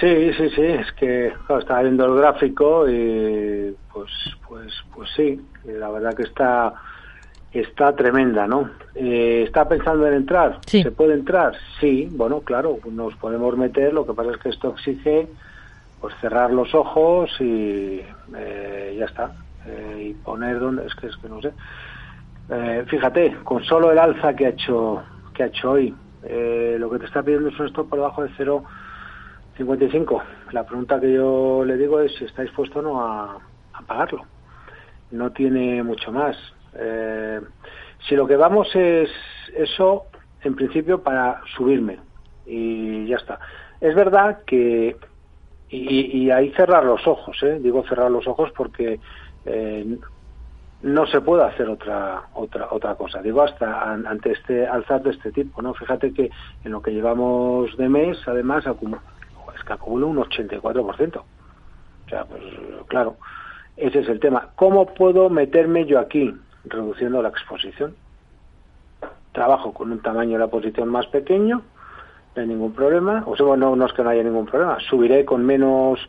Sí, sí, sí, es que estaba viendo el gráfico y pues, pues, pues sí, la verdad que está, está tremenda, ¿no? Eh, ¿Está pensando en entrar? ¿Se puede entrar? Sí, bueno, claro, nos podemos meter, lo que pasa es que esto exige pues cerrar los ojos y eh, ya está. Eh, y poner donde, es que es que no sé. fíjate, con solo el alza que ha hecho, que ha hecho hoy, lo que te está pidiendo es un stop por debajo de cero 55. La pregunta que yo le digo es si está dispuesto o no a, pagarlo. No tiene mucho más. Eh, si lo que vamos es eso, en principio, para subirme. Y ya está. Es verdad que. Y, ahí cerrar los ojos, ¿eh? Digo cerrar los ojos porque. Eh, no se puede hacer otra otra otra cosa digo hasta ante este alzar de este tipo no fíjate que en lo que llevamos de mes además que acumula un 84%. O sea, pues claro, ese es el tema. ¿Cómo puedo meterme yo aquí? Reduciendo la exposición. Trabajo con un tamaño de la posición más pequeño, no hay ningún problema. O sea, no, no es que no haya ningún problema. Subiré con menos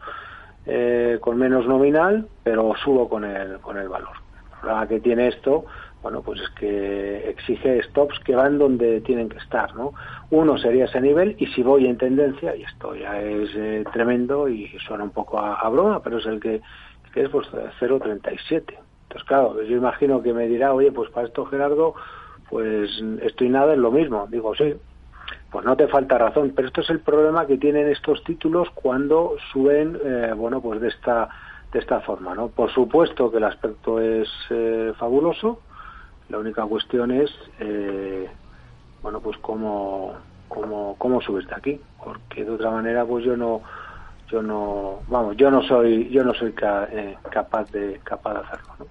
eh, con menos nominal, pero subo con el, con el valor. El problema que tiene esto bueno, pues es que exige stops que van donde tienen que estar, ¿no? Uno sería ese nivel y si voy en tendencia, y esto ya es eh, tremendo y suena un poco a, broma, pero es el que, que es pues 0.37. Entonces, claro, yo imagino que me dirá, oye, pues para esto Gerardo, pues estoy nada en lo mismo. Digo, sí, pues no te falta razón, pero esto es el problema que tienen estos títulos cuando suben, eh, bueno, pues de esta de esta forma, ¿no? Por supuesto que el aspecto es eh, fabuloso, la única cuestión es, eh, bueno, pues cómo, cómo, cómo subirte aquí, porque de otra manera, pues yo no, yo no, vamos, yo no soy, yo no soy eh, capaz de, capaz de hacerlo, ¿no?